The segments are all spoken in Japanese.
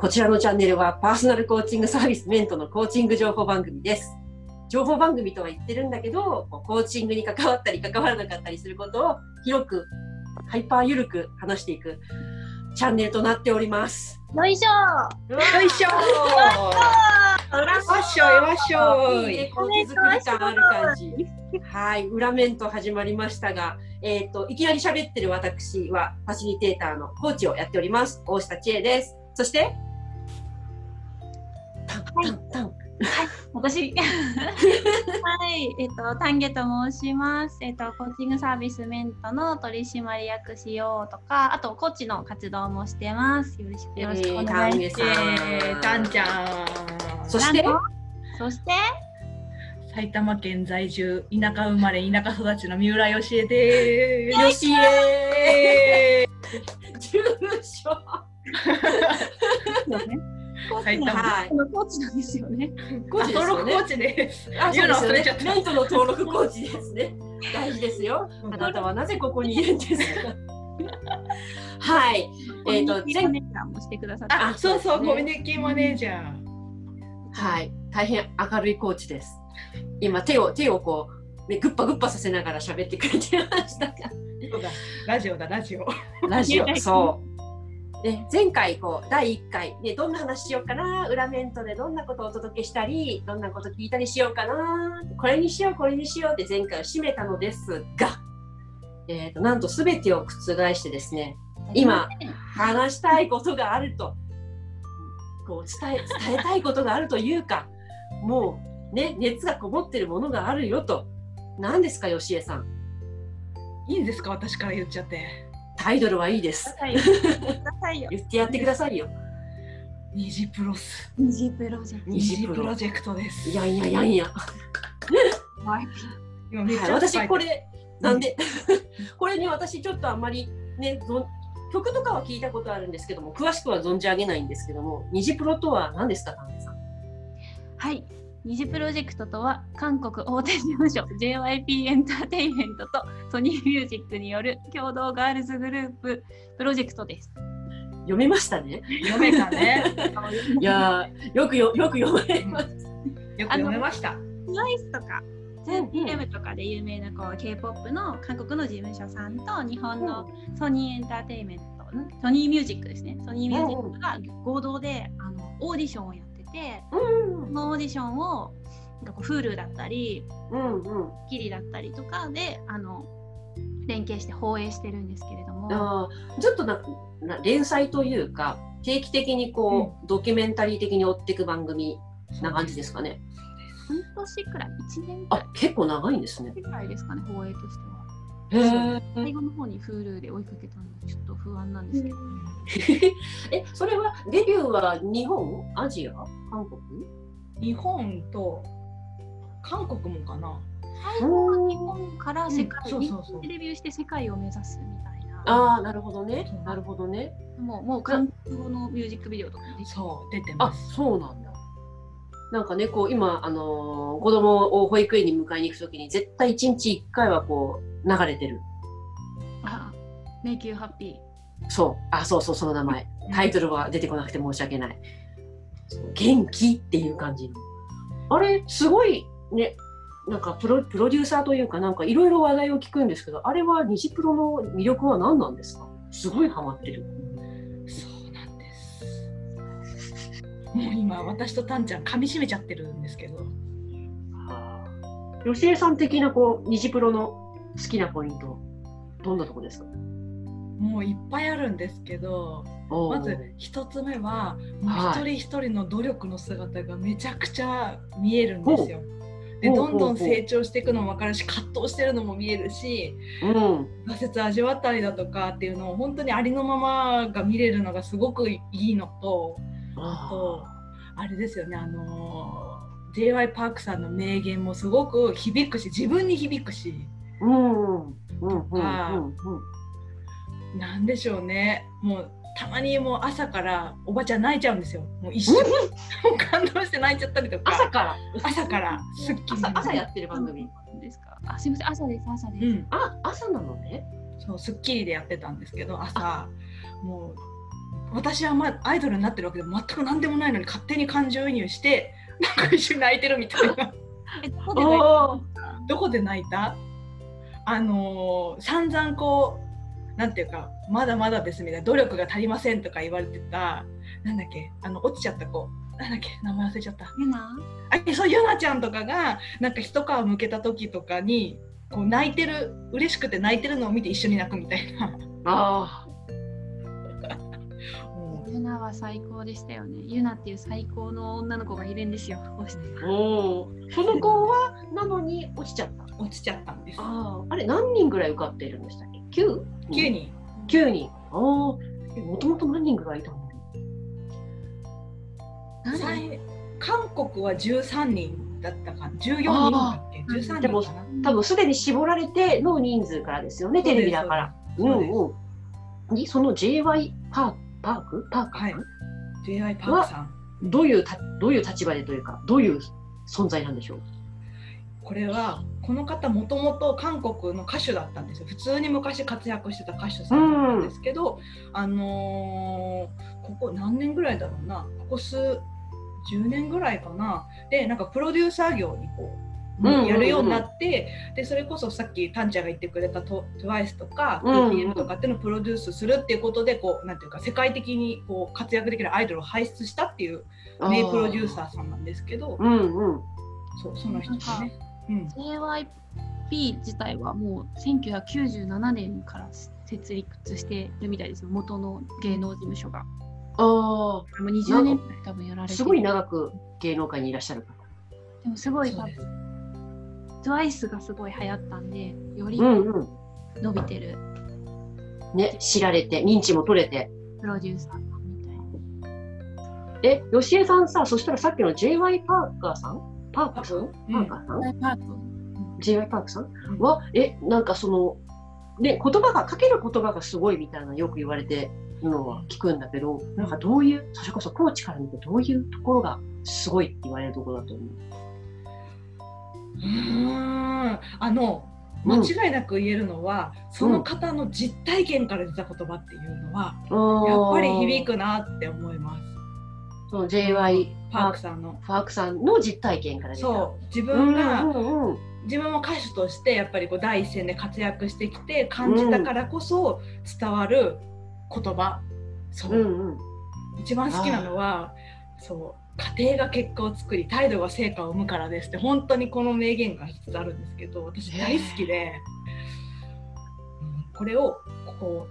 こちらのチャンネルはパーソナルコーチングサービスメントのコーチング情報番組です。情報番組とは言ってるんだけど、コーチングに関わったり関わらなかったりすることを広く、ハイパーゆるく話していくチャンネルとなっております。よいしょよよいしょーわっしょいわっしょいいいね、こう手作り感ある感じ。はい、裏面と始まりましたが、えっ、と、いきなり喋ってる私は、ファシリテーターのコーチをやっております。大下千恵です。そして、タン、タン、タン。私。はい、えっ、と、丹下と申します。えっ、と、コーチングサービスメントの取締役しようとか、あと、コーチの活動もしてます。よろしく、よろしくお願いします。えーたんちゃん。そして、そして、埼玉県在住田舎生まれ田舎育ちの三浦よしえでよしえ 住所。埼玉はい。このコーチなんですよね。コーチですよね登録コー。チですあ、そうですよねメントの登録コーチですね。大事ですよ。あなたはなぜここにいるんですか？はい。えっ、と、前コミュニティマネージャーもしてくださって。あそうそうコミュニティマネージャーはい、大変明るいコーチです。今手を手をこう、ね、グッパグッパさせながら喋ってくれてましたが、ラジオだラジオラジオそう。で前回こう第1回、ね、どんな話しようかな裏メントでどんなことをお届けしたりどんなこと聞いたりしようかなこれにしようこれにしようって前回を締めたのですが、えー、となんと全てを覆してですね今話したいことがあるとこう伝え伝えたいことがあるというかもうね熱がこもってるものがあるよと。何ですか吉江さん。いいんですか私から言っちゃって。タイトルはいいです。言ってやってくださいよ。虹プロス。二次プロジェク虹虹プロプロジェクトです。いやいやいやいや、はい、私これれなんで？これに私ちょっとあんまりねぞん曲とかは聞いたことあるんですけども詳しくは存じ上げないんですけども虹プロとは何ですか田辺さん？はい。二次プロジェクトとは韓国大手事務所 JYP エンターテインメントとソニーミュージックによる共同ガールズグループプロジェクトです。読めましたね。読めたね。いやーよくよよく読まれますよく読めました。TWICE とかうんうん 2PM とかで有名なこう K-POP の韓国の事務所さんと日本のソニーエンターテインメント、ソニーミュージックですね。ソニーミュージックが合同であのオーディションをやってて、うんそのオーディションをなんか Hulu だったり、うんうん。キリだったりとかであの連携して放映してるんですけれども、あーずっとなな連載というか定期的にこう、ドキュメンタリー的に追っていく番組な感じですかね。半年くらい、1年あ結構長いんですね。くらいですかね、放映としては。最後の方に Hulu で追いかけたんで、ちょっと不安なんですけど。えそれはデビューは日本？アジア？韓国？日本と韓国もかな？最後は日本から世界、うんそうそうそう。日本でデビューして世界を目指すみたいな。ああなるほどね。なるほどね。もうもう韓国語のミュージックビデオとかそう出てあます。そうなんだなんかねこう今、あのー子供を保育園に迎えに行くときに絶対1日1回はこう流れてる。あ、Make You Happy。そう。あそうそうその名前。タイトルは出てこなくて申し訳ない。元気っていう感じの。あれ？すごいねなんかプロプロデューサーというかなんかいろいろ話題を聞くんですけどあれは虹プロの魅力は何なんですか？すごいハマってるもう今私とタンちゃん噛みしめちゃってるんですけど。吉江さん的なこう虹プロの好きなポイントどんなとこですか？もういっぱいあるんですけどまず一つ目はもうはい一人一人の努力の姿がめちゃくちゃ見えるんですよ。でどんどん成長していくのも分かるし葛藤してるのも見えるしうん。挫折味わったりだとかっていうのを本当にありのままが見れるのがすごくいいのとあとあれですよねあの j y パークさんの名言もすごく響くし自分に響くしうんうんうんうんうんなんでしょうねもうたまにもう朝からおばちゃん泣いちゃうんですよもう一瞬もう感動して泣いちゃったりとか朝から朝からすっきり朝やってる番組ですかあ、すみません、朝です、朝です。うんあ朝なのねそう『スッキリ』でやってたんですけど朝もう私は、ま、アイドルになってるわけでも全く何でもないのに勝手に感情移入して なんか一緒に泣いてるみたいな。えどこで泣いた？んですかどこで泣いた？あのー散々こうなんていうかまだまだですみたいな努力が足りませんとか言われてたなんだっけあの落ちちゃった子。なんだっけ名前忘れちゃった。ユナ？あそうゆなちゃんとかがなんか一皮むけた時とかにこう泣いてる嬉しくて泣いてるのを見て一緒に泣くみたいな。あユナは最高でしたよね。ユナっていう最高の女の子がいるんですよ。こうしてあ。うん。その子はなのに落ちちゃった。落ちちゃったんです。ああ。あれ何人ぐらい受かっているんでしたっけ？九？9人九人。ああ。もともと何人ぐらいいたの？韓国は13人だったか14人だっけ？あー13でも人かな多分すでに絞られての人数からですよね。テレビだから。うんうん。にその JY パーパーク？パーク、はい。J.I. パークさん。どういうたどういう立場でというかどういう存在なんでしょう？これはこの方もともと韓国の歌手だったんですよ。普通に昔活躍してた歌手さんだったんですけど、あのーここ何年ぐらいだろうな。ここ数10年ぐらいかな。でなんかプロデューサー業にこう、うんうんうんやるようになってでそれこそさっきタンちゃんが言ってくれたト TWICE とかうんうん BPM とかっていうのをプロデュースするっていうことでこうなんていうか世界的にこう活躍できるアイドルを輩出したっていう名プロデューサーさんなんですけどうんうん。そうその人ですね。うん JYP 自体はもう1997年から設立してるみたいですよ。元の芸能事務所が。あもう20年多分やらあ、れてるすごい長く芸能界にいらっしゃる方。でもすごい多そうです分 TWICE がすごい流行ったんで、よりうんうん。伸びてるね、知られて、認知も取れて。プロデューサーさんみたいな。え、吉江さんさ、そしたらさっきの JY パーカーさん？パーカーさん？うんパーカーさん、パーク ?JY パークさん？うんは、え、なんかその、ね、言葉が、かける言葉がすごいみたいなのよく言われてるのは聞くんだけど、なんかどういう、それこそコーチから見てどういうところがすごいって言われるところだと思う。うーんあの間違いなく言えるのは、その方の実体験から出た言葉っていうのは、やっぱり響く。くなって思います。その JY パークさんの。パークさんの実体験から出た。そう自うん分が、うんうん。自分も歌手としてやっぱりこう第一線で活躍してきて感じたからこそ伝わる言葉、そう、うんうん。一番好きなのはそう家庭が結果を作り態度が成果を生むからですって本当にこの名言が一つあるんですけど私大好きで、うんこれをここ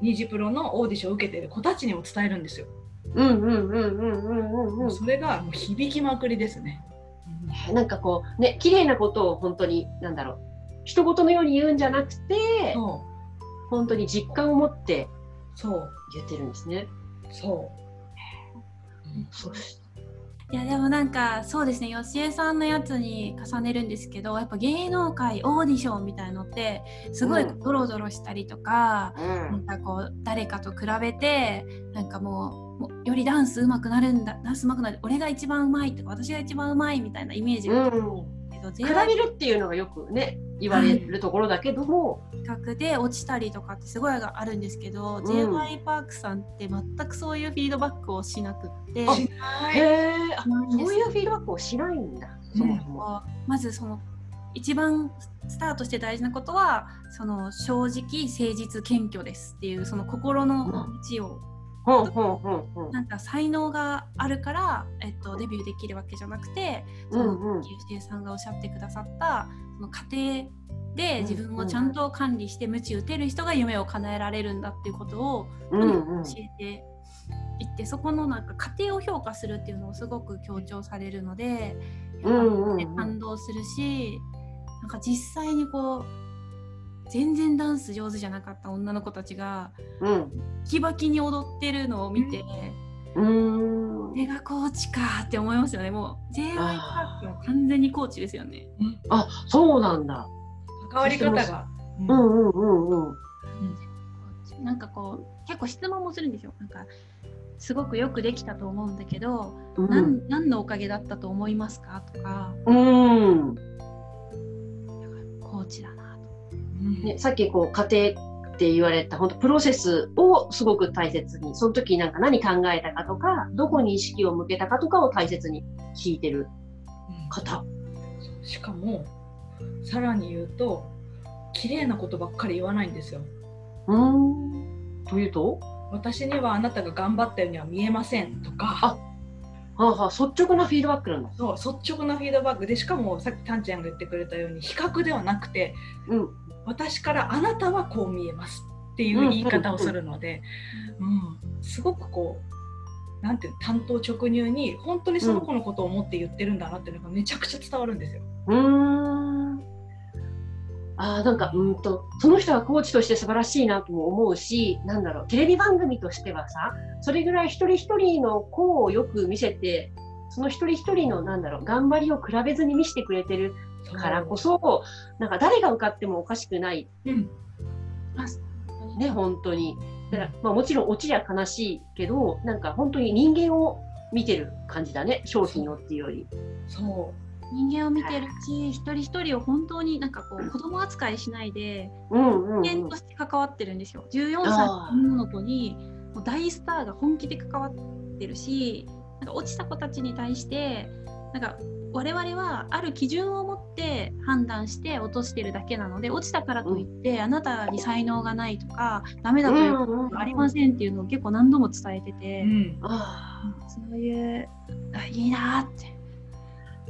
ニジプロのオーディションを受けてる子たちにも伝えるんですよ、うんうんうんうんうんうんうん。それがもう響きまくりですね、なんかこうね綺麗なことを本当になんだろう一言のように言うんじゃなくてそ本当に実感を持ってうそう。言ってるんですね。そう、そう。しいやでもなんかそうですね吉江さんのやつに重ねるんですけどやっぱ芸能界オーディションみたいのってすごいうん。ドロドロしたりとか、うなんかこう誰かと比べてなんかもうよりダンス上手くなるんだダンス上手くなる俺が一番上手いとか私が一番上手いみたいなイメージがど、比べるっていうのがよくね言われるところだけども、企画で落ちたりとかってすごいあるんですけど、ん。J y パークさんって全くそういうフィードバックをしなくって。そういうフィードバックをしないんだ。そもそも。こうまずその一番スタートして大事なことはその正直誠実謙虚ですっていうその心の内を、ほん。ほんほんほんなんか才能があるから、えっと、デビューできるわけじゃなくてその、うん。うん吉江さんがおっしゃってくださったその家庭で自分うん。をちゃんと管理して鞭打てる人が夢を叶えられるんだっていうことをうんうん。教えていって、そこのなんか家庭を評価するっていうのをすごく強調されるので、感動するしなんか実際にこう全然ダンス上手じゃなかった女の子たちがうん。キバキに踊ってるのを見て、うーんこれがコーチかって思いますよね。もう j y パークは完全にコーチですよね。あそうなんだ。関わり方が、うんうんうんうん。うん。なんかこう結構質問もするんですよ。なんかすごくよくできたと思うんだけど、うん。なん何のおかげだったと思いますか？とか。うんね、さっきこう家庭って言われた本当プロセスをすごく大切にその時なんか何考えたかとかどこに意識を向けたかとかを大切に聞いてる方。しかもさらに言うと綺麗なことばっかり言わないんですよ。うーんというと？私にはあなたが頑張ったようには見えませんとかあはあはあ、率直なフィードバックなんだ。そう率直なフィードバックでしかもさっきタンちゃんが言ってくれたように比較ではなくてうん。私からあなたはこう見えますっていう言い方をするので、うんすごくこうなんていうの担当直入に本当にその子のことを思って言ってるんだなっていうのがめちゃくちゃ伝わるんですよ。うん。あ、なんか、うんと、その人はコーチとして素晴らしいなとも思うし、なんだろう、テレビ番組としてはさ、それぐらい一人一人の子をよく見せて、その一人一人の、なんだろう、頑張りを比べずに見せてくれてるからこそ、なんか誰が受かってもおかしくない、うん。ね、本当に。だから、まあもちろん落ちりゃ悲しいけど、なんか本当に人間を見てる感じだね、商品をっていうより。そ人間を見てるし、一人一人を本当になんかこう子供扱いしないで。人間として関わってるんですよ。14歳の女の子にもう大スターが本気で関わってるし、なんか落ちた子たちに対してなんか我々はある基準を持って判断して落としてるだけなので落ちたからといって、あなたに才能がないとかダメだということはありませんっていうのを結構何度も伝えてう、てう、ん、うんそういうあいいなーって。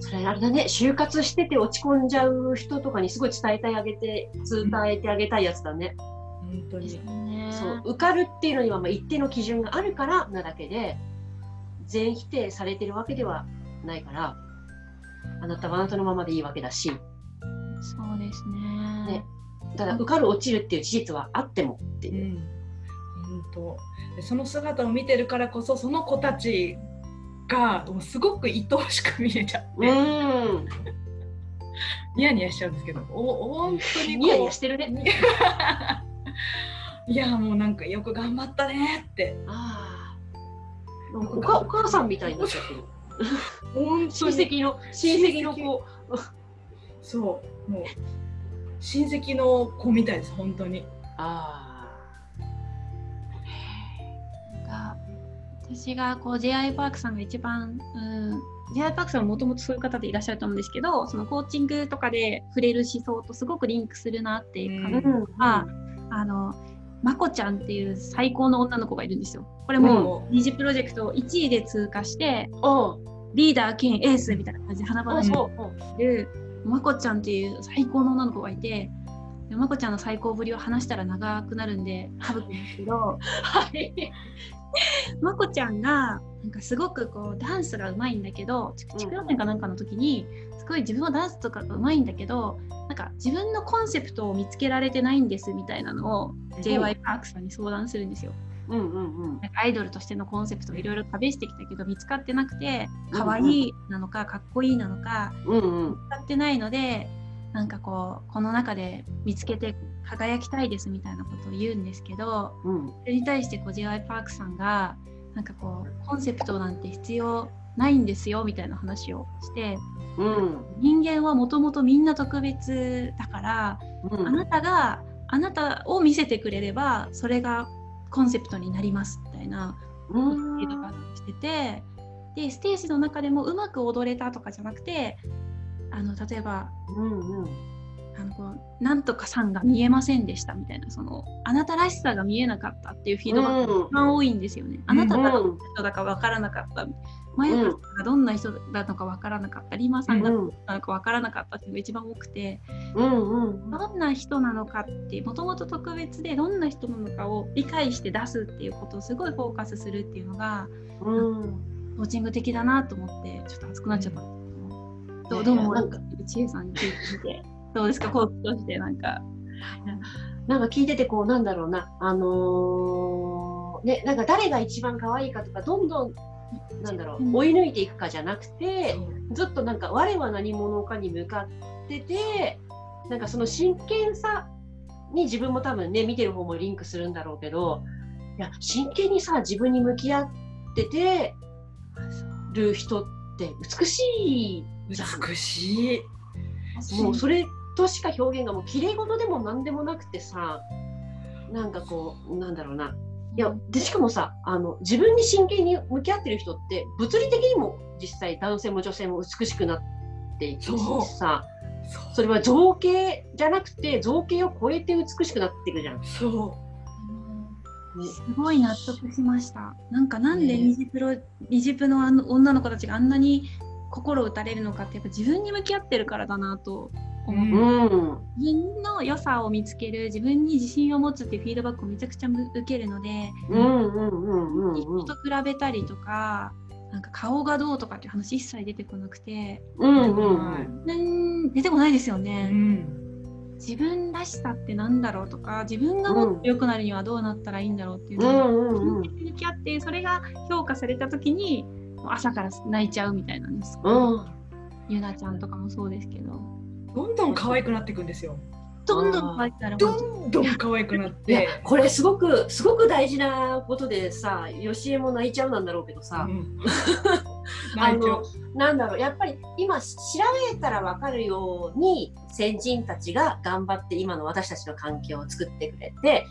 それあれだね、就活してて落ち込んじゃう人とかにすごい伝えてあげて、伝えてあげたいやつだね。本当ですにね。そう、受かるっていうのにはまあ一定の基準があるからなだけで、全否定されてるわけではないから、あなたはあなたのままでいいわけだし、そうですね。ねただ受かる落ちるっていう事実はあってもってういう。ん、本当でその姿を見てるからこそその子たちがもうすごく愛おしく見えちゃって、うん。ニヤニヤしちゃうんですけどお本当にニヤニヤしてるね。いやもうなんかよく頑張ったねってああ。お母さんみたいになっちゃってる。親戚の、親戚の子。そうもう親戚の子みたいです本当にあが私がこう J.I. パークさんが一番、うん、J.I. パークさんはもともとそういう方でいらっしゃると思うんですけどそのコーチングとかで触れる思想とすごくリンクするなっていうあ。感じうん。が、あのまこちゃんっていう最高の女の子がいるんですよ。これも二次プロジェクト1位で通過してリーダー兼エースみたいな感じで華々しくるまこちゃんっていう最高の女の子がいてでまこちゃんの最高ぶりを話したら長くなるんで省くんですけど はい。まこちゃんがなんかすごくこうダンスがうまいんだけど地区予選かなんかの時にすごい自分はダンスとかがうまいんだけどなんか自分のコンセプトを見つけられてないんですみたいなのを j y パークさんに相談するんですよ。うんうんうん。なんかアイドルとしてのコンセプトをいろいろ試してきたけど見つかってなくて可愛いなのかかっこいいなのかうんうん見。つかってないのでなんかこうこの中で見つけて輝きたいですみたいなことを言うんですけどうん。それに対してこう J.Y. パークさんがなんかこうコンセプトなんて必要ないんですよみたいな話をしてうん。人間はもともとみんな特別だからうん。あなたがあなたを見せてくれればそれがコンセプトになりますみたいなうんフィードバックしててでステージの中でもうまく踊れたとかじゃなくてあの例えばうんうん。あのこうなんとかさんが見えませんでしたみたいなそのあなたらしさが見えなかったっていうフィードバックが一番多いんですよね。あなたがどんな人だか分からなかった。マヤカさんがどんな人なのか分からなかった。リマさんがどんなのか分からなかったっていうのが一番多くて、うんうん。どんな人なのかってもともと特別でどんな人なのかを理解して出すっていうことをすごいフォーカスするっていうのがうん。コーチング的だなと思ってちょっと熱くなっちゃったんですけど、どうどうもなんか千恵さんに聞いてどうですかコーチとしてなんか。なんか聞いててこうなんだろうな。あのーねなんか誰が一番可愛いかとかどんどんなんだろうん。う追い抜いていくかじゃなくてずっとなんか我は何者かに向かっててなんかその真剣さに自分も多分ね見てる方もリンクするんだろうけどいや真剣にさ自分に向き合っててる人って美しい。美しい。もうそれとしか表現がもう綺麗事でも何でもなくてさなんかこうなんだろうな。いやでしかもさあの自分に真剣に向き合ってる人って物理的にも実際男性も女性も美しくなっていくしさ。それは造形じゃなくて造形を超えて美しくなっていくじゃん。そう。すごい納得しました。なんかなんでニジプロ、ニジプのあの女の子たちがあんなに心打たれるのかってやっぱ自分に向き合ってるからだなと思って、うん。自分の良さを見つける自分に自信を持つっていうフィードバックをめちゃくちゃ受けるので、人と比べたりとかなんか顔がどうとかっていう話一切出てこなくて、うんうんうん。なん出てこないですようね。ん。自分らしさってなんだろうとか自分がもっと良くなるにはどうなったらいいんだろうっていううのを向き合ってそれが評価された時に朝から泣いちゃうみたいなんです。うん。ゆなちゃんとかもそうですけどどんどん可愛くなっていくんですよ。どんどん可愛くなるどんどん可愛くなって。これすごくすごく大事なことでさよしえも泣いちゃうなんだろうけどさ、うん あのうなんだろうやっぱり今調べたら分かるように先人たちが頑張って今の私たちの環境を作ってくれて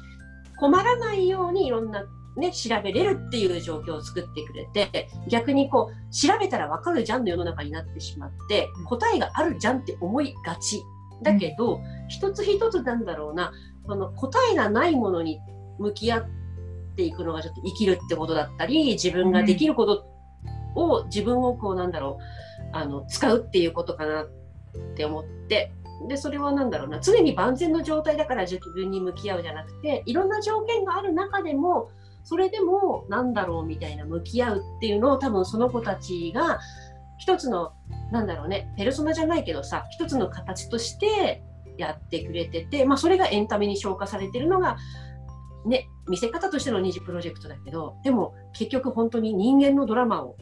困らないようにいろんな、ね、調べれるっていう状況を作ってくれて逆にこう調べたら分かるじゃんの世の中になってしまって答えがあるじゃんって思いがち。だけど、一つ一つなんだろうなその答えがないものに向き合っていくのがちょっと生きるってことだったり自分ができることを自分をこうなんだろうあの使うっていうことかなって思ってでそれはなんだろうな常に万全の状態だから自分に向き合うじゃなくていろんな条件がある中でもそれでもなんだろうみたいな向き合うっていうのを多分その子たちが一つのなんだろうねペルソナじゃないけどさ一つの形としてやってくれてて、まあ、それがエンタメに消化されてるのがね見せ方としての二次プロジェクトだけどでも結局本当に人間のドラマを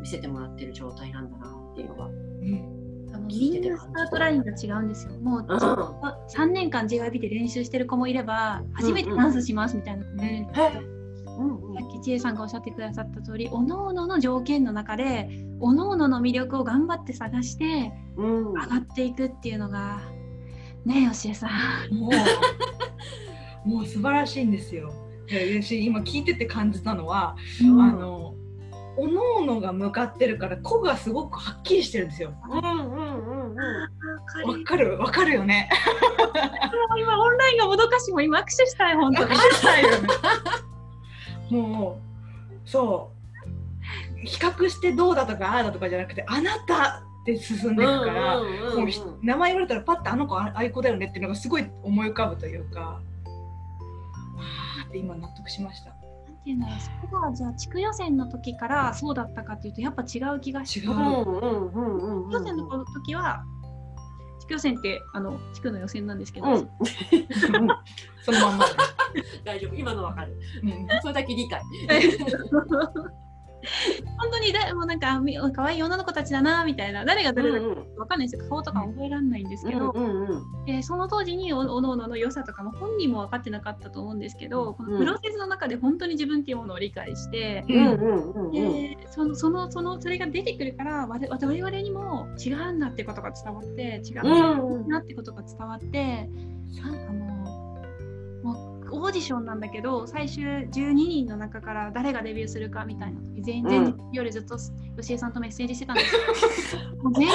見せてもらってる状態なんだなっていうのが。うん。みんなスタートラインが違うんですよ。もううん。3年間 JYP で練習してる子もいれば初めてダンスしますみたいな子もいるん。ですけど、さっき千恵さんがおっしゃってくださった通りおのおのの条件の中でおのおのの魅力を頑張って探してうん上がっていくっていうのがねえよしえさん。もう もう素晴らしいんですよ。で私今聞いてて感じたのは、んあのおのおのが向かってるから個がすごくはっきりしてるんですよ。うんうんうんうんわかる？わかるよね。もう今オンラインがもどかしいもう今握手したい本当に。したいよね。もうそう。比較してどうだとかああだとかじゃなくてあなたって進んでいくから、うんうんうんうん。もうひ名前言われたらパッてあの子あああいう子だよねっていうのがすごい思い浮かぶというかわーって今納得しました。なんていうんだろうそこがじゃあ地区予選の時からそうだったかっていうとやっぱ違う気がして。違う。うんうんうんうん。うん地区予選の時は予選ってあの地区の予選なんですけど、うん。そのまんま。で。大丈夫。今のわかる。うん。それだけ理解 本当にだもうなんかみ可愛い女の子たちだなみたいな。誰が誰だかうんわかんないですよ。顔とかも覚えられないんですけど、うんうんでその当時におおのおのの良さとかも本人も分かってなかったと思うんですけど、このプロセスの中で本当に自分っていうものを理解して、でそのそのそのそれが出てくるから我々にも違うんだってことが伝わって違うんだってことが伝わって、なんかもうオーディションなんだけど最終12人の中から誰がデビューするかみたいな時全然夜ずっと吉江さんとメッセージしてたんですけど、もう全員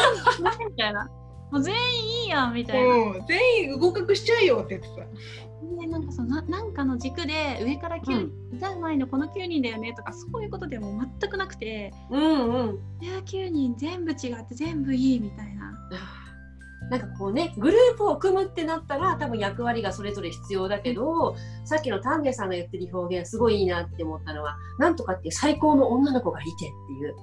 みたいなもう全員いいやんみたいな。うん全員合格しちゃうよって言ってた。でなんかそのななんかの軸で上から9人、歌う前のこの9人だよねとかそういうことでも全くなくてうんうんいや9人全部違って全部いいみたいな。なんかこうねグループを組むってなったら多分役割がそれぞれ必要だけどさっきの丹下さんが言ってる表現すごいいいなって思ったのはなんとかっていう最高の女の子がいてっていう。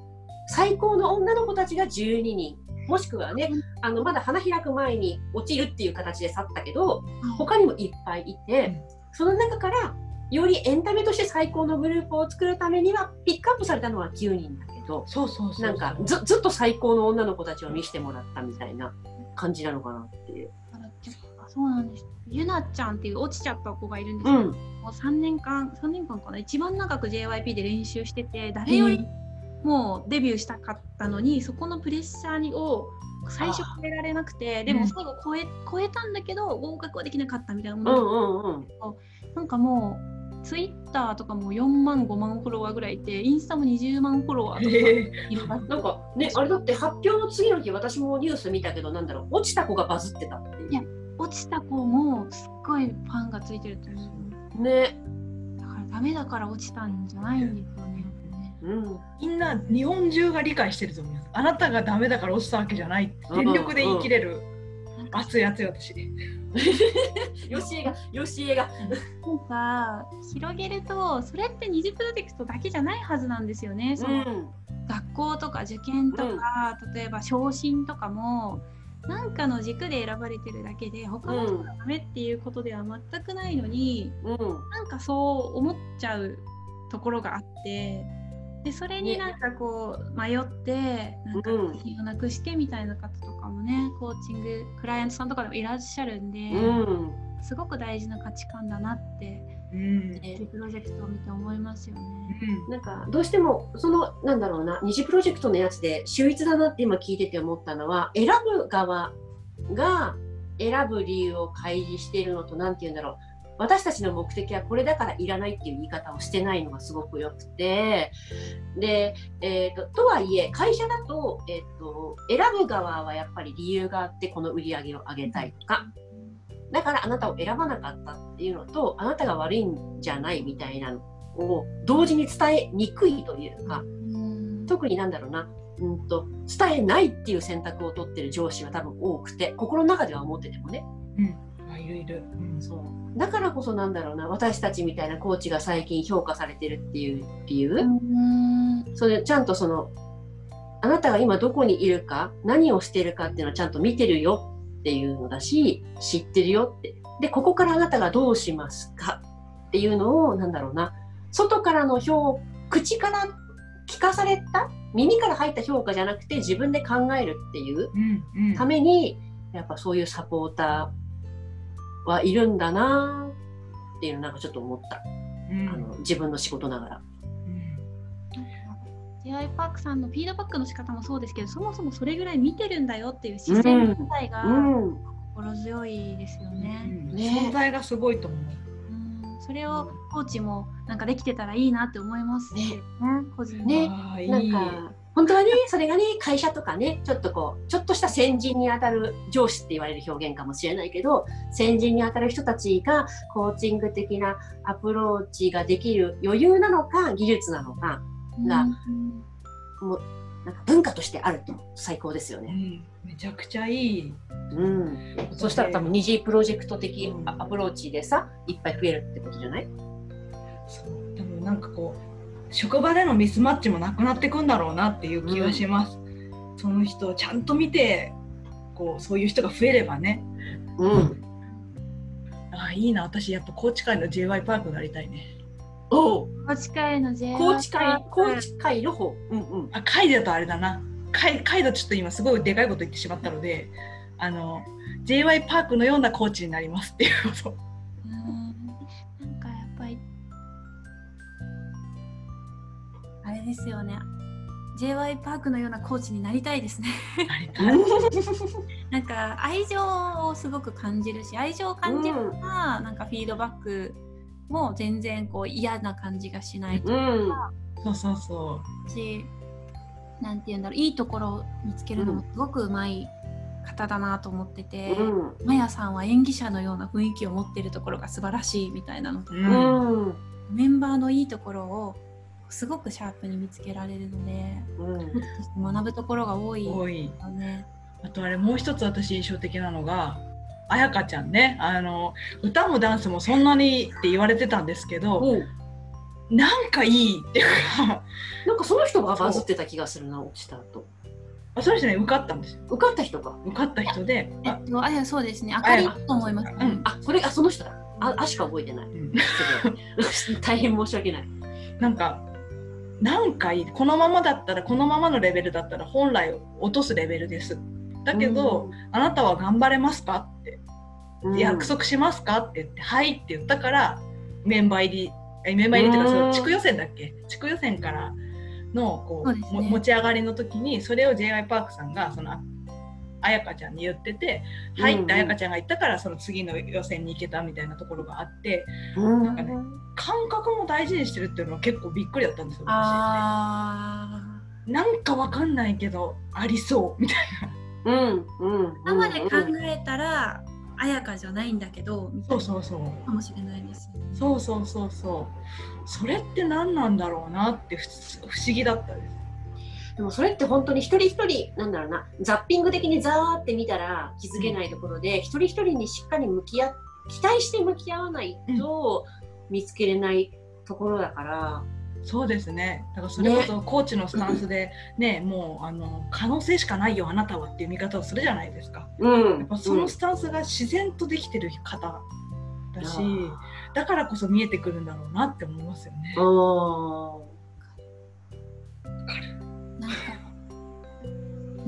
最高の女の子たちが12人。もしくはねあのまだ花開く前に落ちるっていう形で去ったけど他にもいっぱいいてその中からよりエンタメとして最高のグループを作るためにはピックアップされたのは9人だけどそうそう。なんかずずっと最高の女の子たちを見せてもらったみたいな感じなのかなっていう。そうなんです。ゆなちゃんっていう落ちちゃった子がいるんですけど、うん、もう3年間3年間かな。一番長く JYP で練習してて誰よりもうデビューしたかったのにそこのプレッシャーにを最初超えられなくてでも最後超え超えたんだけど合格はできなかったみたいなもうのんうんうん。なんかもうツイッターとかも4万5万フォロワーぐらいいてインスタも20万フォロワーとかいるらしいなんかね、あれだって発表の次の日、私もニュース見たけど、なんだろう、落ちた子がバズってたっていう。いや落ちた子もすっごいファンがついてると思うね。だからダメだから落ちたんじゃないんですよね。うん。みんな日本中が理解してると思います。あなたがダメだから落ちたわけじゃない。全力で言い切れる。なんか熱い熱い私。よしえが、よしえが。なんか広げるとそれって二次プロジェクトだけじゃないはずなんですよね。そのん。学校とか受験とか、例えば昇進とかもなんかの軸で選ばれてるだけで他の人がダメっていうことでは全くないのに、うん。なんかそう思っちゃうところがあってでそれになんかこう迷ってなんかうん自信をなくしてみたいな方とかもねコーチングクライアントさんとかでもいらっしゃるんで、うん。すごく大事な価値観だなってうん。ねプロジェクトを見て思いますよね。なんかどうしてもそのなんだろうな二次プロジェクトのやつで秀逸だなって今聞いてて思ったのは選ぶ側が選ぶ理由を開示しているのと何て言うんだろう私たちの目的はこれだからいらないっていう言い方をしてないのがすごくよくて。で、えー、ととはいえ会社だと,、えー、と選ぶ側はやっぱり理由があってこの売り上げを上げたいとか。だからあなたを選ばなかったっていうのとあなたが悪いんじゃないみたいなのを同時に伝えにくいというか。うん。特になんだろうな、うん、と伝えないっていう選択を取ってる上司は多分多くて心の中では思っててもねあいるいる。うん。そう。だからこそなんだろうな。私たちみたいなコーチが最近評価されてるっていう理由、うん。それちゃんとそのあなたが今どこにいるか？何をしてるかっていうのをちゃんと見てるよっていうのだし知ってるよって。でここからあなたがどうしますか？っていうのをなんだろうな。外からの評口から聞かされた？耳から入った評価じゃなくて自分で考えるっていううんうん。ためにやっぱそういうサポーターはい。るんだなってい。うのなんかちょっと思った、うんあの自分の仕事ながら。うん J.I. パークさんのフィードバックの仕方もそうですけどそもそもそれぐらい。見てるんだよってい。う姿勢自体が心強い。ですよね。うんね存在がすごい。と思う。うんそれをコーチもなんかできてたらい。い。なって思い。ますねね個人ねあーい。い。なんか本当はねそれがね会社とかねちょっとこうちょっとした先人にあたる上司って言われる表現かもしれないけど先人にあたる人たちがコーチング的なアプローチができる余裕なのか技術なのかがうん。もうなんか文化としてあると最高ですよね。うん。めちゃくちゃいい。うん、そしたら多分二次プロジェクト的アアプローチでさいっぱい増えるってことじゃない？そう。多分なんかこう職場でのミスマッチもなくなってくんだろうなっていう気がします。その人をちゃんと見てこうそういう人が増えればね。うん。あーいいな私やっぱ高知会の J.Y. パークになりたいね。おうコーチ会の J.I. 高知会、高知会の方。うんうん。あ会だとあれだな。会会だとちょっと今すごいでかいこと言ってしまったのであの J.Y. パークのようなコーチになりますっていうこと。れですよね J.Y. パークのようなコーチになりたいですね なんか愛情をすごく感じるし愛情を感じるから、なんかフィードバックも全然こう嫌な感じがしないうん。そうそうそう。し、なんて言うんだろういいところを見つけるのもすごくうまい方だなと思ってて、うん。マヤさんは演技者のような雰囲気を持っているところが素晴らしいみたいなのとか、うんうん。メンバーのいいところをすごくシャープに見つけられるのでうん。学ぶところが多い多い。あとあれもう一つ私印象的なのが彩香ちゃんねあの歌もダンスもそんなにって言われてたんですけどおうなんかいいっていうかなんかその人がバズってた気がするな、落ちた後。あその人ね受かったんですよ受かった人が。受かった人でえあっと、あやそうですね。あかりだと思います。うんあ、それ、あ、その人だ。あ、あしか覚えてない。うん 大変申し訳ない。なんかなんかいいこのままだったらこのままのレベルだったら本来落とすレベルです。だけど、あなたは頑張れますかって、うん、約束しますかって言って「はい」って言ったからメンバー入りえメンバー入りっていうかうん。その地区予選だっけ？地区予選からのこうね。も持ち上がりの時にそれを j y パークさんがその彩香ちゃんに言ってて「はい」って彩香ちゃんが言ったからその次の予選に行けたみたいなところがあってうん。なんかね感覚も大事にしてるっていうのは結構びっくりだったんですよ私。あなんかわかんないけどありそうみたいうんうんー生で考えたら彩香じゃないんだけどみたいなそうそうそう。かもしれないですよね。そうそうそうそう。それって何なんだろうなってふ不思議だったですでもそれって本当に一人一人なんだろうなザッピング的にザーって見たら気づけないところで、一人一人にしっかり向き合期待して向き合わないと見つけれないところだから、そうですね。だからそれこそコーチのスタンスでね。もうあの可能性しかないよあなたはっていう見方をするじゃないですか。うん。やっぱそのスタンスが自然とできてる方だし、だからこそ見えてくるんだろうなって思いますよね。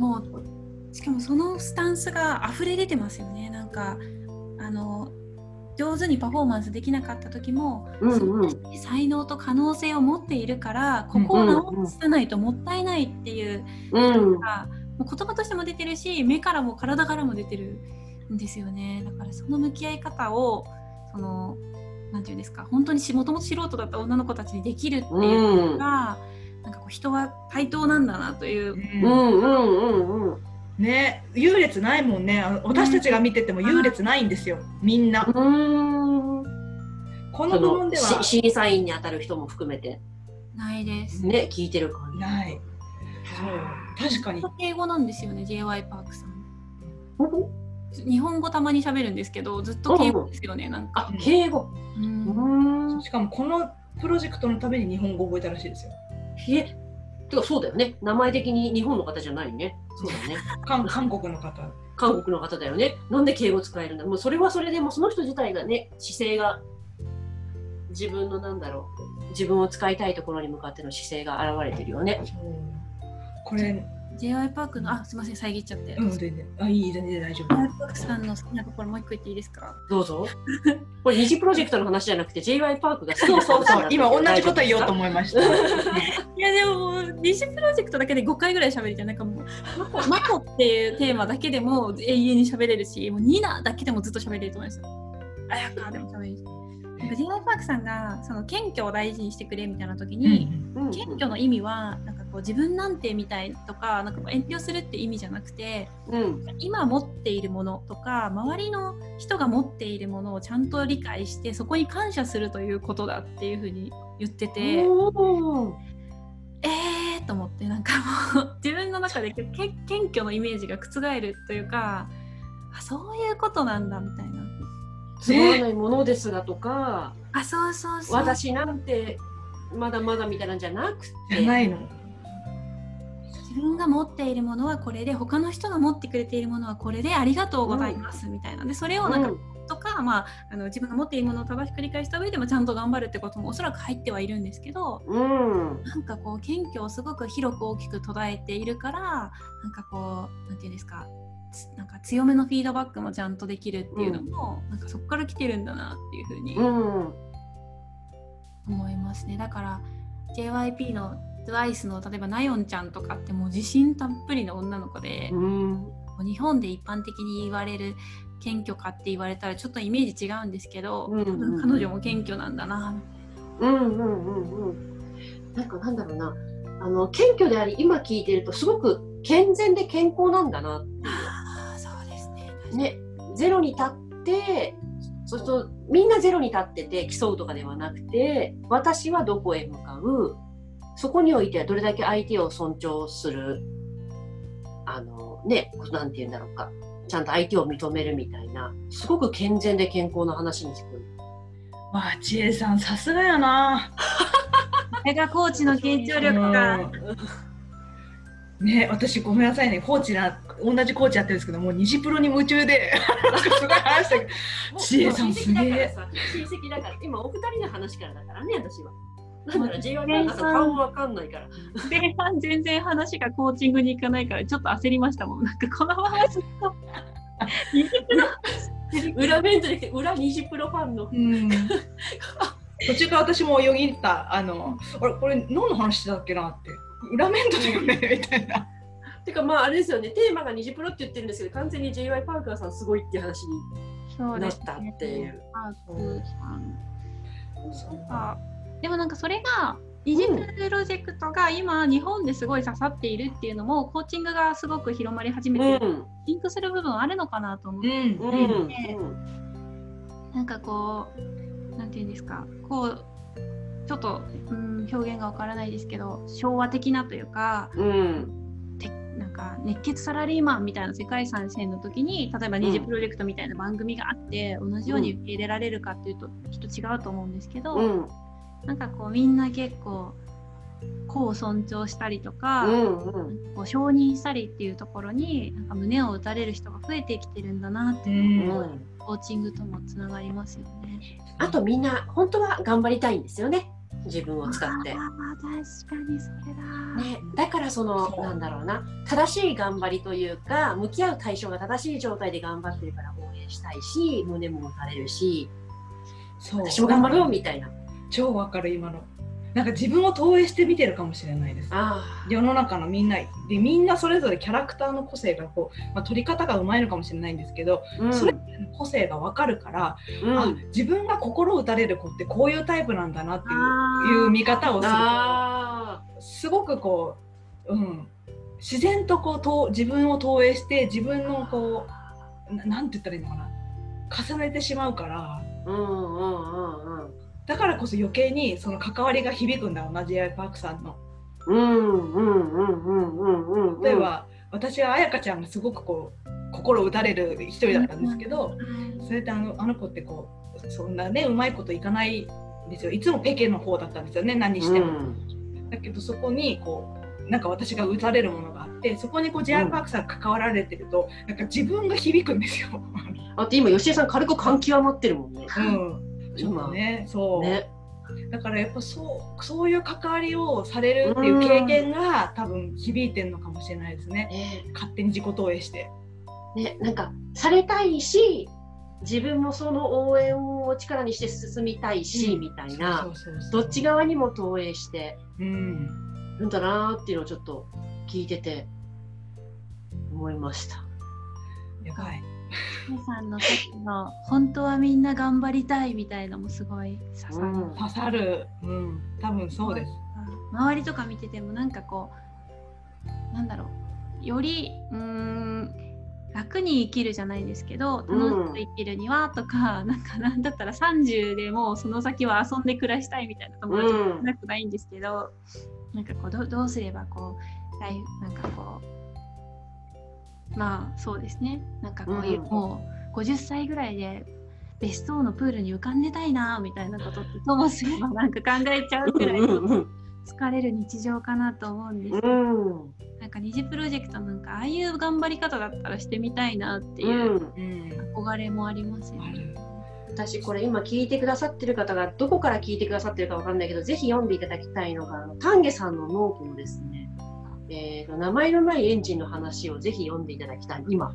もうしかもそのスタンスが溢れ出てますよね。なんかあの上手にパフォーマンスできなかった時も、うんうん。才能と可能性を持っているからここを直さないともったいないっていううんのが、もう言葉としても出てるし目からも体からも出てるんですよね。だからその向き合い方をそのなんていうんですか本当にもともと素人だった女の子たちにできるっていうのが、なんかこう人は対等なんだなといううんうんうんうんね優劣ないもんね私たちが見てても優劣ないんですよみんな。うんこの部分ではし審査員に当たる人も含めてないです。ね聞いてる感じ。ない。そう確かに。英語なんですよね J.Y. パークさん。日本語たまに喋るんですけどずっと敬語ですよねなんか。あ敬語。ううんん。しかもこのプロジェクトのために日本語を覚えたらしいですよ。えてかそうだよね。名前的に日本の方じゃないね。そうだね。韓韓国の方。韓国の方だよね。なんで敬語使えるんだもうそれはそれでもうその人自体がね、姿勢が自分のなんだろう、自分を使いたいところに向かっての姿勢が現れてるよね。これ、J.Y. パークのあすみません遮っちゃって。うん、全然。あ、いい、全然大丈夫。J.Y. パークさんの好きなところもう一個言っていいですか？どうぞ。これ二次プロジェクトの話じゃなくて J.Y. パークが好きそうなそうそう。今同じこと言おうと思いました。いやでももう西プロジェクトだけで5回ぐらい喋りたいなんかもうマコっていうテーマだけでも永遠に喋れるしもうニナだけでもずっと喋れると思いますよ。あやかでも喋れるし。なんか.パークさんがその謙虚を大事にしてくれみたいな時に、うん謙虚の意味はなんかこう自分なんてみたいとかなんかこう遠慮するって意味じゃなくてうん今持っているものとか周りの人が持っているものをちゃんと理解してそこに感謝するということだっていうふうに言ってて。えーと思ってなんかもう 自分の中でけ謙虚のイメージが覆るというかあそういうことなんだみたいなつまらないものですがとか、あそうそうそう。私なんてまだまだみたいなんじゃなくて。じゃないの。自分が持っているものはこれで他の人が持ってくれているものはこれでありがとうございますみたいな。でそれをなんか、うん。とか、まあ、あの自分が持っているものを正しく理解した上でもちゃんと頑張るってこともおそらく入ってはいるんですけどうん。なんかこう謙虚をすごく広く大きく捉えているからなんかこうなんていうんですかつなんか強めのフィードバックもちゃんとできるっていうのも、なんかそこから来てるんだなっていうふうにうん。思いますね。だから JYP の TWICE の例えばナヨンちゃんとかってもう自信たっぷりの女の子で、うん。日本で一般的に言われる謙虚かって言われたらちょっとイメージ違うんですけど、うんうんうん。多分彼女も謙虚なんだな。うんうんうんうん。なんかなんだろうな。あの謙虚であり今聞いてるとすごく健全で健康なんだなってねゼロに立って、そうするとみんなゼロに立ってて競うとかではなくて、私はどこへ向かう、そこにおいてはどれだけ相手を尊重する、あのね、なんて言うんだろうか、ちゃんと相手を認めるみたいな、すごく健全で健康な話に聞こえる。わあ、千恵さん、さすがやな。これがコーチの傾聴力がうんね、私ごめんなさいね、コーチな、同じコーチやってるんですけど、もう虹プロに夢中で、なんかすごい話したけど、千恵さんすげえ。親戚だから。今お二人の話からだからね、私は。なんだろう、J1 なんか顔わかんないから。前半全然話がコーチングに行かないからちょっと焦りましたもん。なんかこのままずっと裏面とで裏虹プロファンの。うん。途中から私もよぎった、あの、あれ、これ何の話してたっけなって、裏面とだよね、みたいな。てかまああれですよね。テーマがニジプロって言ってるんですけど完全に J.Y. パーカーさんすごいっていう話になったっていう。そうか。でもなんかそれが二次プロジェクトが今日本ですごい刺さっているっていうのもコーチングがすごく広まり始めてる、うん。リンクする部分あるのかなと思って、うん。ううん。んねなんかこうなんていうんですか。こうちょっと、うん、表現がわからないですけど昭和的なというかうん。てなんか熱血サラリーマンみたいな世界参戦の時に例えば二次プロジェクトみたいな番組があって、同じように受け入れられるかっていうときっと違うと思うんですけど、うん。なんかこうみんな結構個を尊重したりとか、うんうん。こう承認したりっていうところになんか胸を打たれる人が増えてきてるんだなってういうのが、うん。コーチングともつながりますよね。あとみんな本当は頑張りたいんですよね自分を使って。確かにそれだ。ね、だからそのなんだろうな。正しい頑張りというか向き合う対象が正しい状態で頑張ってるから応援したいし胸も打たれるしそう。私も頑張ろうみたいな。超わかる今のなんか自分を投影して見てるかもしれないです。あ世の中のみんな。でみんなそれぞれキャラクターの個性がこう、まあ、取り方がうまいのかもしれないんですけど、あ、うん。それぞれの個性がわかるから、うん。あ自分が心打たれる子ってこういうタイプなんだなっていう見方をする。すごくこう、うん、自然とこうと自分を投影して自分のこうななんて言ったらいいのかな。重ねてしまうから。ーうんうんうんうんだからこそ余計にその関わりが響くんだろうな J.I. パークさんの。うんうんうんうんうんうん例えば、私は彩香ちゃんがすごくこう心打たれる一人だったんですけど、それってあのあの子ってこうそんなねうまいこといかないんですよいつもペケの方だったんですよね何しても。だけどそこにこうなんか私が打たれるものがあってそこにこう J.I. パークさんが関わられてると、なんか自分が響くんですよ。あと今吉江さん軽く感極まってるもんね。うん、ちょっとねそう、ね。だからやっぱそうそういう関わりをされるっていう経験が多分響いてるのかもしれないですね。ね勝手に自己投影して。ねなんかされたいし自分もその応援を力にして進みたいし、うんみたいなどっち側にも投影してうん。るんだなーっていうのをちょっと聞いてて思いました。やばい。皆さんの時の本当はみんな頑張りたいみたいのもすごい刺さる。うん刺さる。うん。多分そうです。周りとか見ててもなんかこうなんだろうよりうーん楽に生きるじゃないですけどうん楽しく生きるにはとか、なんかなんだったら30でもうその先は遊んで暮らしたいみたいな友達も少なくないんですけど、なんかこうどどうすればこうラなんかこうまあそうですねなんかこういう、うんもう50歳ぐらいでベストのプールに浮かんでたいなみたいなことってともすればなんか考えちゃうくらいうんうん疲れる日常かなと思うんですけど、うんなんか Nizi Project なんかああいう頑張り方だったらしてみたいなってういう、んうん。憧れもありますよね。ある。私これ今聞いてくださってる方がどこから聞いてくださってるかわかんないけどぜひ読んでいただきたいのが丹下さんのノートのですね、えーと名前のないエンジンの話をぜひ読んでいただきたい今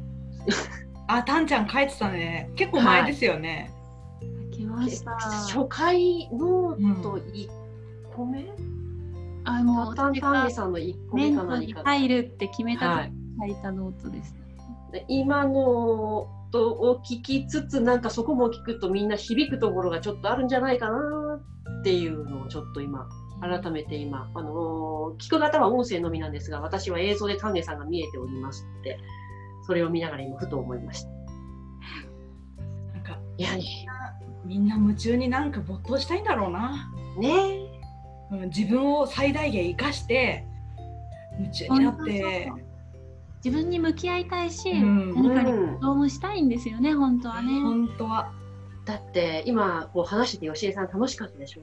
あ、たんちゃん書いてたね。結構前ですよね。来ました。初回ノート1個目、あもうタン私が丹下さんの1個目メントにか何か入るって決めた書いたノートですね。で今のとを聞きつつなんかそこも聞くとみんな響くところがちょっとあるんじゃないかなっていうのをちょっと今改めて今、あのー聞く方は音声のみなんですが私は映像で丹下さんが見えておりますのでそれを見ながら今ふと思いました。なんかいやねみんな夢中になんか没頭したいんだろうな。ねうん、自分を最大限生かして夢中になって自分に向き合いたいし、うん何かにうんどうもしたいんですよね本当はね。本当はだって今こう話してて吉江さん楽しかったでしょ？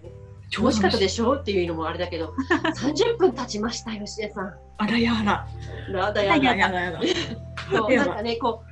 超楽しかったでししょ？っていうのもあれだけど 30分経ちました吉江さん。あらやらやだ。やだやだ。やだやだ。そうなんかねこ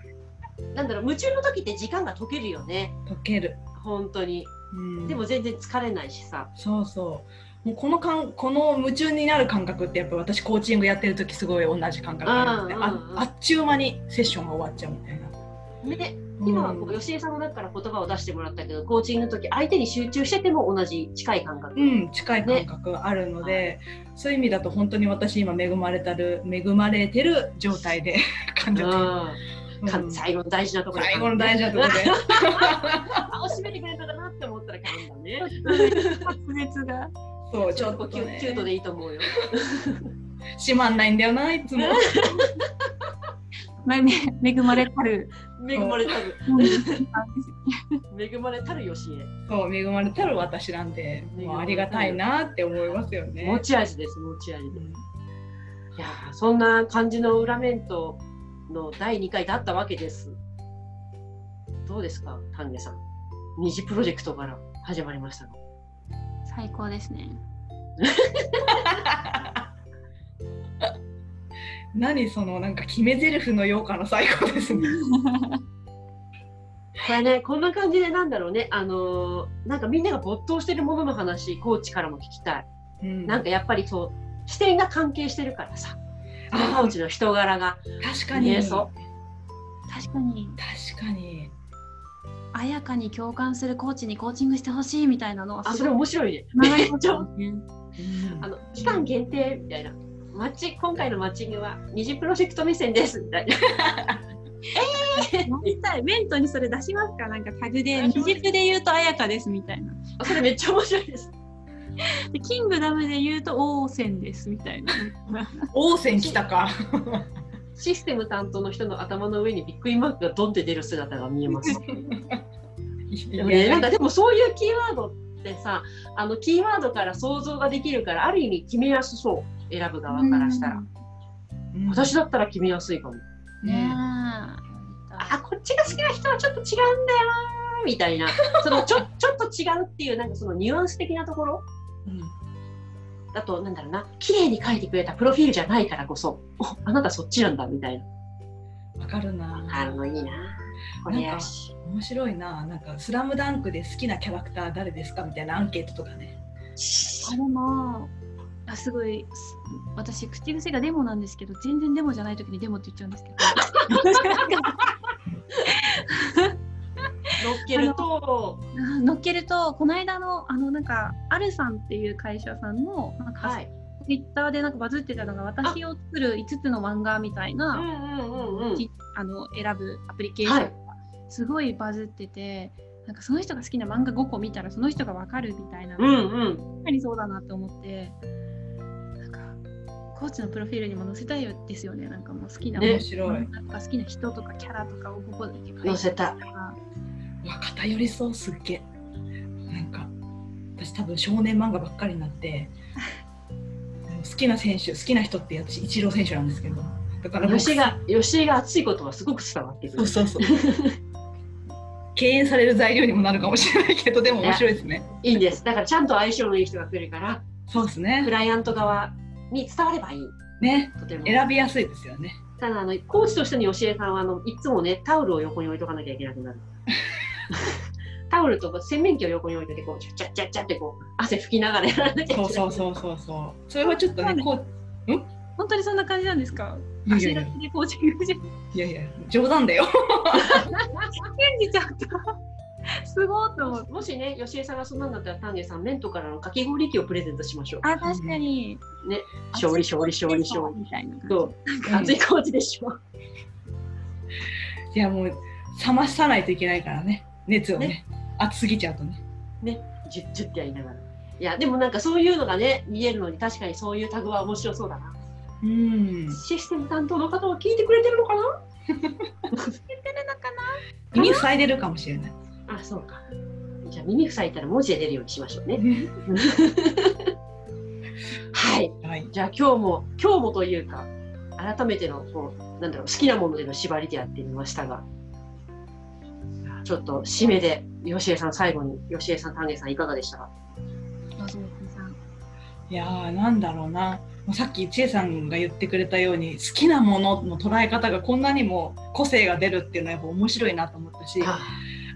うなんだろう夢中の時って時間が解けるよね。溶ける、本当に。うん、でも全然疲れないしさ。そうそう。もうこのかんこの夢中になる感覚ってやっぱ私コーチングやってる時すごい同じ感覚あるので、うんうんうん。ああっちゅう間にセッションが終わっちゃうみたいな。ね今はこう吉江さんの中から言葉を出してもらったけどコーチングの時相手に集中してても同じ近い感覚、うん、近い感覚があるので、そういう意味だと本当に私今恵まれたる恵まれてる状態で感じてる、うん。か最後の大事なところ最後の大事なところで。あお閉めてくれたかなって思ったら噛んだね。発熱が。そうちちょっとね。ュキュートでいいと思うよ。閉まんないんだよないつも 恵まれたる。恵まれたるうん恵まれたる吉江そう恵まれたる私なんでもうありがたいなって思いますよね持ち味です持ち味でうんいやーそんな感じの裏メントの第2回だったわけです。どうですか、丹下さん。二次プロジェクトから始まりましたが。最高ですね。何そのなんか決め台詞のようかの最高ですね。これね、こんな感じでなんだろうね、あのーなんかみんなが没頭してるものの話、コーチからも聞きたい。うんなんかやっぱりそう、視点が関係してるからさ、コあーチの人柄が。確かに見えそ確かに確かに綾香に共感するコーチにコーチングしてほしいみたいなのはあ、それ面白いね。長いことね。あの期間限定みたいな。マッチ今回のマッチングは二次プロジェクト目線ですみたいな。実際メントにそれ出しますか？なんかタグで二軸で言うと綾香ですみたいな。あそれめっちゃ面白いです。でキングダムで言うと王戦ですみたいな。王戦来たか。システム担当の人の頭の上にびっくりマークがドンって出る姿が見えます。でもね、なんかでもそういうキーワードってさあのキーワードから想像ができるからある意味決めやすそう選ぶ側からしたら、うん。私だったら決めやすいかも。ね。え。あこっちが好きな人はちょっと違うんだよなみたいな。そのちょちょっと違うっていうなんかそのニュアンス的なところ。うん。だとなんだろうな。綺麗に書いてくれたプロフィールじゃないからこそ。おあなたそっちなんだみたいな。わかるな。あのいいな。これやし。面白いな。なんかスラムダンクで好きなキャラクター誰ですか？みたいなアンケートとかね。あでもあすごいす私口癖がデモなんですけど全然デモじゃない時にデモって言っちゃうんですけど。乗っけると。あ乗っけるとこの間のあのなんかアルさんっていう会社さんのなんか、はい。ツイッターでなんかバズってたのが私を作る5つの漫画みたいうんな、うんうんうん。きあの選ぶアプリケーションがはい。すごいバズってて、なんかその人が好きな漫画5個見たらその人がわかるみたいな、うんうん。確かにそうだなって思ってコーチのプロフィールにも載せたいですよね。なんかもう好きな、ね。面白い。なんか好きな人とかキャラとかをここで載せた。わ偏りそうすっげえ。なんか私多分少年漫画ばっかりになって。好きな選手好きな人って私イチロー選手なんですけどだから僕吉井が吉井が熱いことはすごく伝わってくる。そうそうそう。敬遠される材料にもなるかもしれないけどでも面白いですね。いいんです。だからちゃんと相性のいい人が来るからクそうですね。ライアント側に伝わればいい。ね。とても。選びやすいですよね。ただあのコーチとしての吉江さんはあのいつもねタオルを横に置いとかなきゃいけなくなる。タオルとか洗面器を横に置いてこうチャッチャッチャッチャってこう汗拭きながらやらなきゃいけないそうそうそうそうそれはちょっとねこ本当にそんな感じなんですかういやいやいやいやいや冗談だよ信じちゃった すごいと思う。もしね吉江さんがそんなんだったら丹下さんメントからのかき氷機をプレゼントしましょう。あ確かに。ね。勝利勝利勝利勝利。みたいなそう。熱いコーチでしょ。いやもう冷まさないといけないからね。熱をね。ね。熱すぎちゃうとね。ジュッジュッってやりながら。いやでもなんかそういうのがね見えるのに確かにそういうタグは面白そうだな。うん。システム担当の方は聞いてくれてるのかな？言ってるのか耳塞いでるかもしれないあそうか。じゃあ耳塞いだら文字で出るようにしましょうね。はい。はい。じゃあ今日も今日もというか改めてのこうなんだろう好きなものでの縛りでやってみましたがちょっと締めで吉江さん最後に吉江さん丹下さんいかがでしたか？いやーなんだろうな。もうさっき千恵さんが言ってくれたように好きなものの捉え方がこんなにも個性が出るっていうのはやっぱ面白いなと思ったし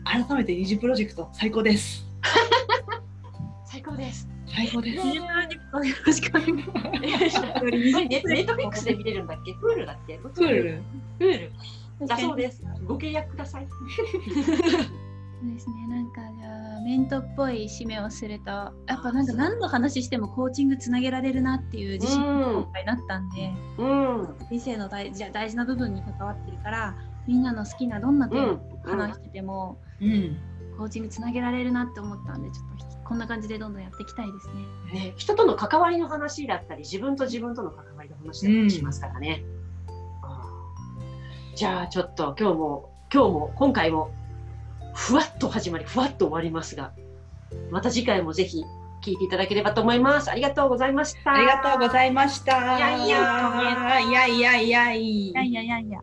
改めて二次プロジェクト最高です 最高です最高です二次プロジェクトよろしくお願いしますネネットフリックスで見れるんだっけプールだっけププールプールだそうです。ご契約ください。そうですね、なんかじゃあメントっぽい締めをするとやっぱなんか何の話してもコーチングつなげられるなっていう自信がなったんで、うん。人生の大じゃあ大事な部分に関わってるからみんなの好きなどんなテーマを話してても、うん。コーチングつなげられるなって思ったんでちょっとこんな感じでどんどんやっていきたいですね。ね、人との関わりの話だったり、自分と自分との関わりの話だったりしますからね。あーじゃあちょっと今日も今日も今回もふわっと始まりふわっと終わりますが、また次回もぜひ聞いていただければと思います。ありがとうございました。ありがとうございました。いやいやいやいやいやいや。いやいやいやいや。